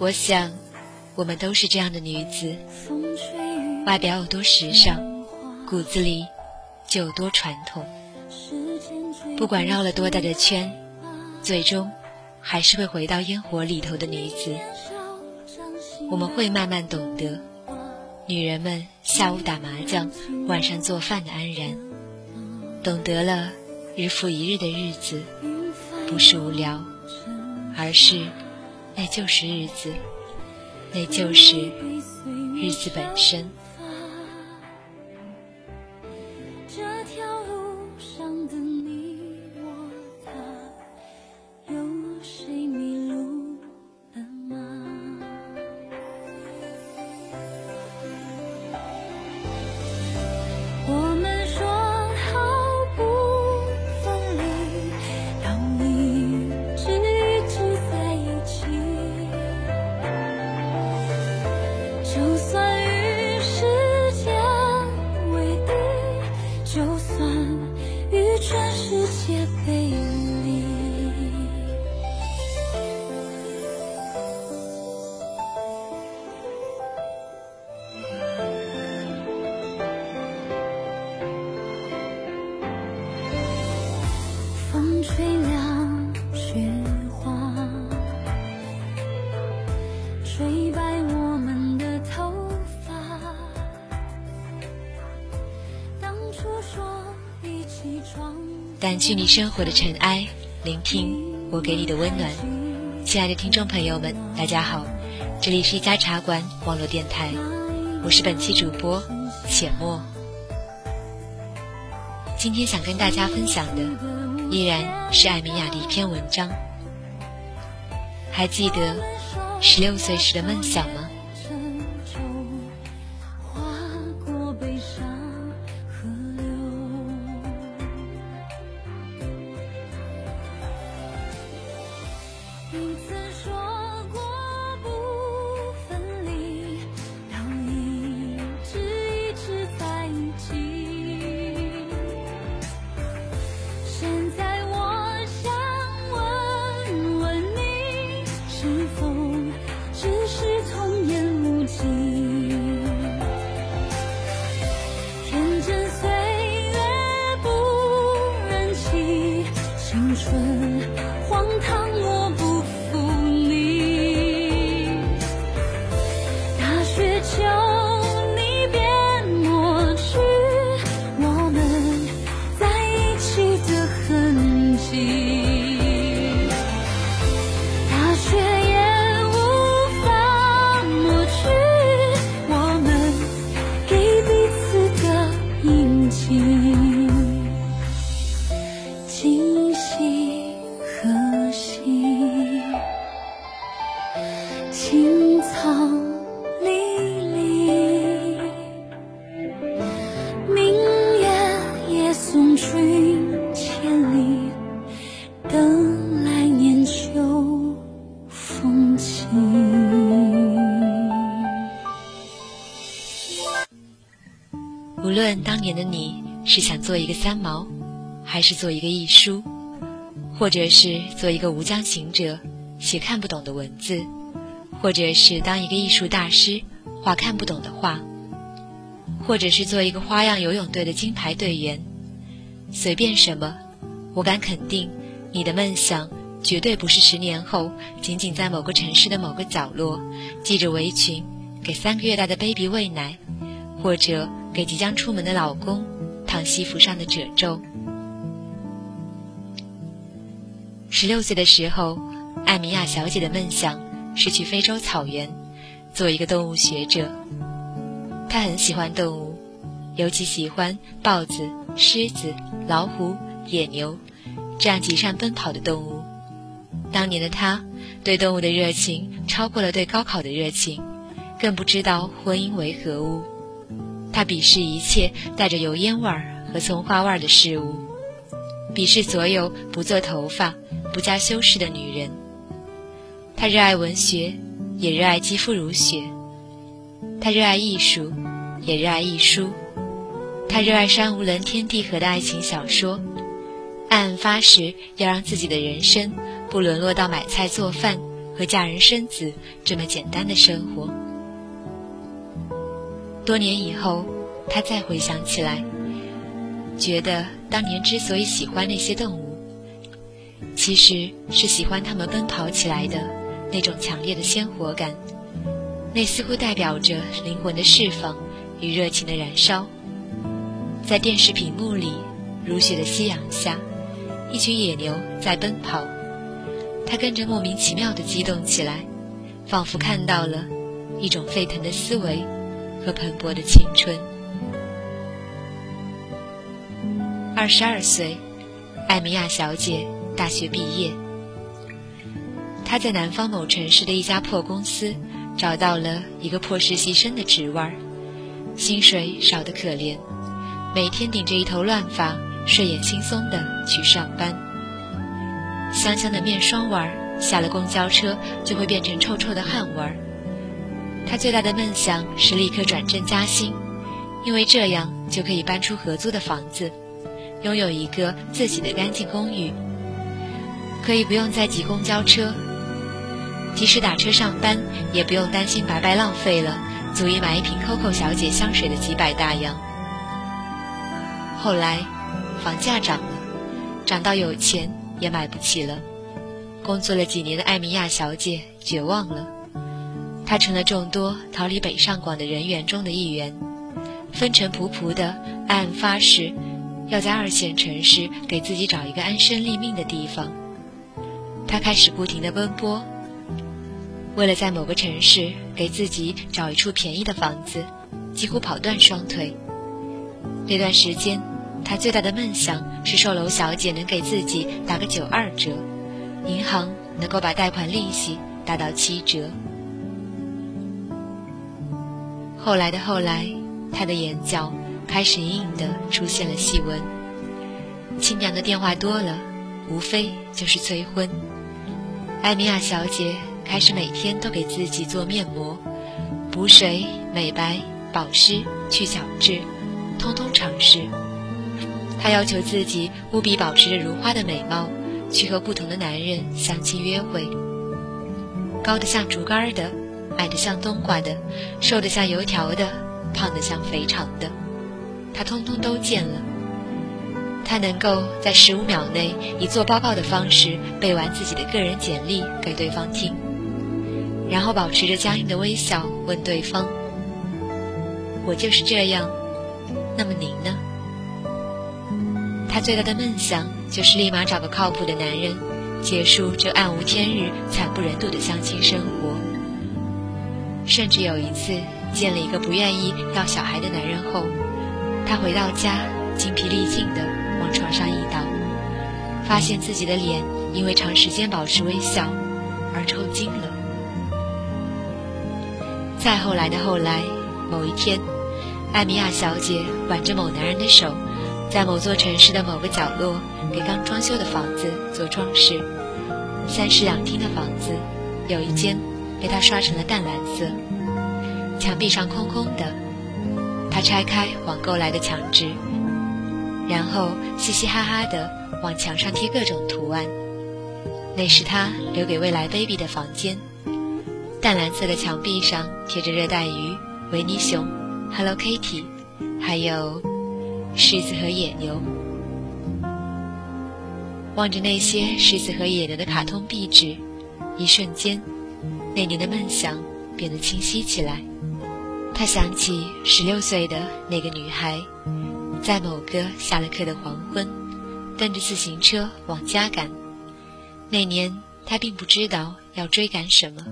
我想，我们都是这样的女子，外表有多时尚，骨子里就有多传统。不管绕了多大的圈，最终还是会回到烟火里头的女子。我们会慢慢懂得，女人们下午打麻将、晚上做饭的安然，懂得了日复一日的日子不是无聊，而是那就是日子，那就是日子本身。就算与全世界掸去你生活的尘埃，聆听我给你的温暖。亲爱的听众朋友们，大家好，这里是一家茶馆网络电台，我是本期主播浅墨。今天想跟大家分享的依然是艾米亚的一篇文章。还记得十六岁时的梦想吗？无论当年的你是想做一个三毛，还是做一个艺书，或者是做一个吴江行者，写看不懂的文字，或者是当一个艺术大师，画看不懂的画，或者是做一个花样游泳队的金牌队员，随便什么，我敢肯定，你的梦想绝对不是十年后仅仅在某个城市的某个角落，系着围裙给三个月大的 baby 喂奶，或者。给即将出门的老公烫西服上的褶皱。十六岁的时候，艾米亚小姐的梦想是去非洲草原做一个动物学者。她很喜欢动物，尤其喜欢豹子、狮子、老虎、野牛这样极善奔跑的动物。当年的她对动物的热情超过了对高考的热情，更不知道婚姻为何物。他鄙视一切带着油烟味儿和葱花味儿的事物，鄙视所有不做头发、不加修饰的女人。他热爱文学，也热爱肌肤如雪；他热爱艺术，也热爱艺术；他热爱山无棱、天地合的爱情小说，暗暗发誓要让自己的人生不沦落到买菜做饭和嫁人生子这么简单的生活。多年以后，他再回想起来，觉得当年之所以喜欢那些动物，其实是喜欢它们奔跑起来的那种强烈的鲜活感，那似乎代表着灵魂的释放与热情的燃烧。在电视屏幕里，如雪的夕阳下，一群野牛在奔跑，他跟着莫名其妙地激动起来，仿佛看到了一种沸腾的思维和蓬勃的青春。二十二岁，艾米亚小姐大学毕业，她在南方某城市的一家破公司找到了一个破实习生的职位，薪水少得可怜。每天顶着一头乱发，睡眼惺忪的去上班。香香的面霜味儿，下了公交车就会变成臭臭的汗味儿。他最大的梦想是立刻转正加薪，因为这样就可以搬出合租的房子，拥有一个自己的干净公寓，可以不用再挤公交车，即使打车上班也不用担心白白浪费了足以买一瓶 COCO 小姐香水的几百大洋。后来，房价涨了，涨到有钱也买不起了。工作了几年的艾米亚小姐绝望了，他成了众多逃离北上广的人员中的一员，风尘仆仆的暗暗发誓，要在二线城市给自己找一个安身立命的地方。他开始不停的奔波，为了在某个城市给自己找一处便宜的房子，几乎跑断双腿。那段时间，他最大的梦想是售楼小姐能给自己打个九二折，银行能够把贷款利息打到七折。后来的后来，他的眼角开始隐隐的出现了细纹。亲娘的电话多了，无非就是催婚。艾米亚小姐开始每天都给自己做面膜、补水、美白、保湿、去角质。通通尝试。她要求自己务必保持着如花的美貌，去和不同的男人相亲约会。高的像竹竿的，矮的像冬瓜的，瘦的像油条的，胖的像肥肠的，他通通都见了。他能够在十五秒内以做报告的方式背完自己的个人简历给对方听，然后保持着僵硬的微笑问对方：“我就是这样。”那么您呢？他最大的梦想就是立马找个靠谱的男人，结束这暗无天日、惨不忍睹的相亲生活。甚至有一次见了一个不愿意要小孩的男人后，他回到家精疲力尽的往床上一倒，发现自己的脸因为长时间保持微笑而抽筋了。再后来的后来，某一天。艾米亚小姐挽着某男人的手，在某座城市的某个角落给刚装修的房子做装饰。三室两厅的房子，有一间被他刷成了淡蓝色，墙壁上空空的。他拆开网购来的墙纸，然后嘻嘻哈哈的往墙上贴各种图案。那是他留给未来 baby 的房间。淡蓝色的墙壁上贴着热带鱼、维尼熊。Hello Kitty，还有狮子和野牛。望着那些狮子和野牛的卡通壁纸，一瞬间，那年的梦想变得清晰起来。他想起十六岁的那个女孩，在某个下了课的黄昏，蹬着自行车往家赶。那年他并不知道要追赶什么，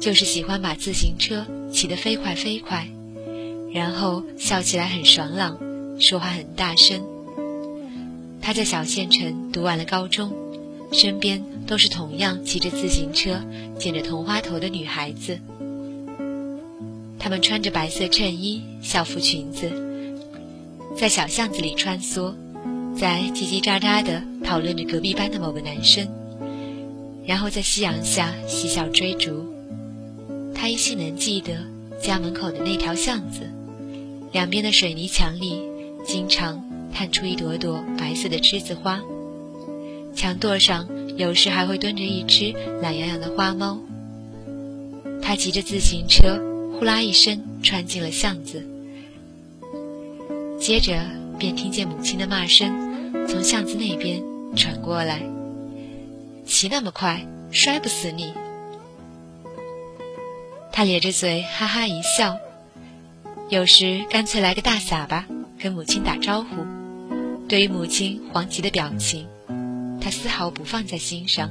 就是喜欢把自行车骑得飞快飞快。然后笑起来很爽朗，说话很大声。他在小县城读完了高中，身边都是同样骑着自行车、剪着同花头的女孩子。她们穿着白色衬衣、校服裙子，在小巷子里穿梭，在叽叽喳喳地讨论着隔壁班的某个男生，然后在夕阳下嬉笑追逐。他依稀能记得家门口的那条巷子。两边的水泥墙里，经常探出一朵朵白色的栀子花。墙垛上有时还会蹲着一只懒洋洋的花猫。他骑着自行车，呼啦一声穿进了巷子，接着便听见母亲的骂声从巷子那边传过来：“骑那么快，摔不死你！”他咧着嘴哈哈一笑，有时干脆来个大撒把，跟母亲打招呼。对于母亲黄急的表情，他丝毫不放在心上。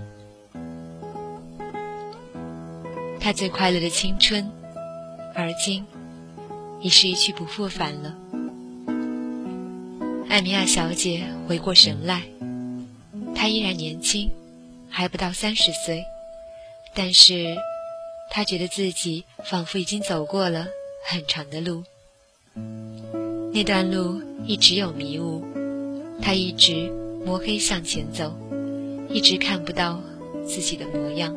他最快乐的青春，而今已是一去不复返了。艾米亚小姐回过神来，她依然年轻，还不到三十岁，但是她觉得自己仿佛已经走过了很长的路。那段路一直有迷雾，她一直摸黑向前走，一直看不到自己的模样。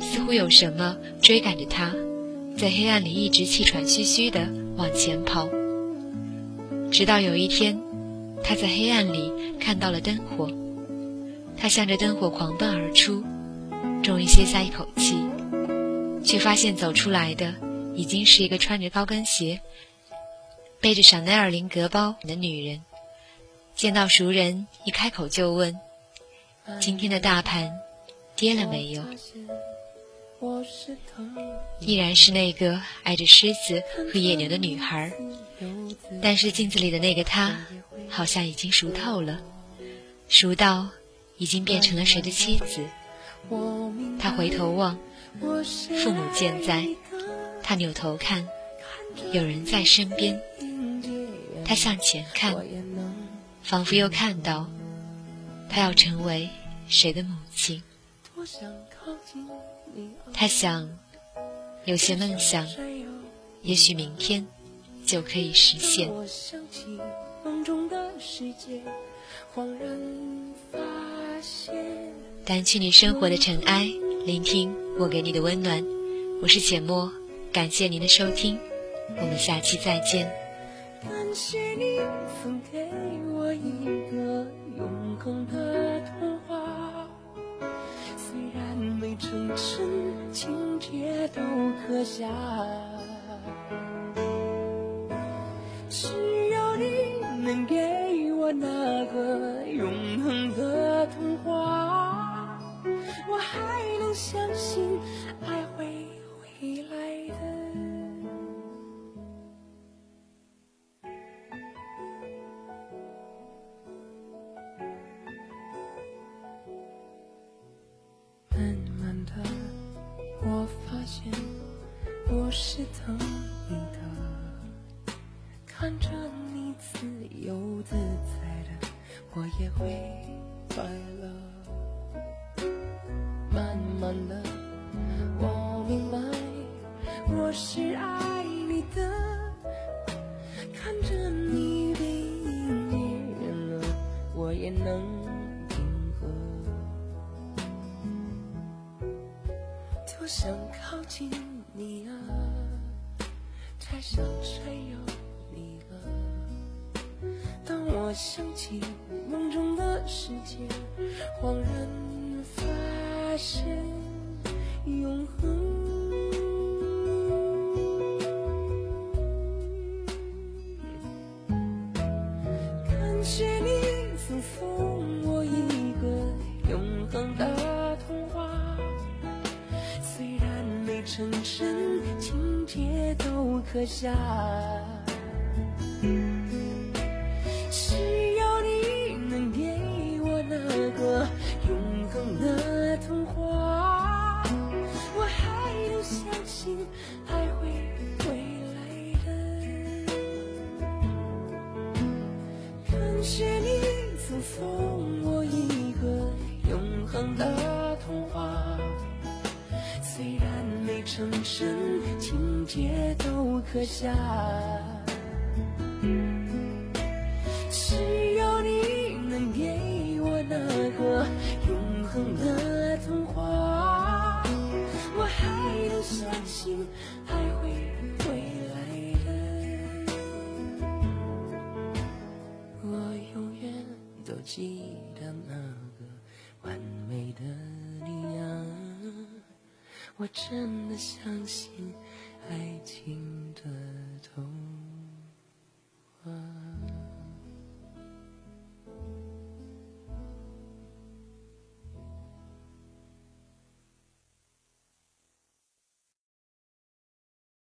似乎有什么追赶着他，在黑暗里一直气喘吁吁地往前跑。直到有一天，他在黑暗里看到了灯火，他向着灯火狂奔而出，终于歇下一口气，却发现走出来的已经是一个穿着高跟鞋、背着香奈儿菱格包的女人。见到熟人，一开口就问：“今天的大盘跌了没有？”依然是那个爱着狮子和野牛的女孩，但是镜子里的那个她，好像已经熟透了，熟到已经变成了谁的妻子。他回头望，父母健在；他扭头看，有人在身边。他向前看，仿佛又看到，他要成为谁的母亲。他想，有些梦想，也许明天就可以实现。掸去你生活的尘埃，聆听我给你的温暖。我是简墨，感谢您的收听，我们下期再见。感谢你送给我一个永恒的童话，虽然没成真。情节都刻下，只有你能给我那个永恒的童话，我还能相信是等你的，看着想起梦中的世界，恍然发现永恒。感谢你曾送我一个永恒的童话，虽然没。成真情节都刻下，人生，情节都刻下，我真的相信爱情的童话。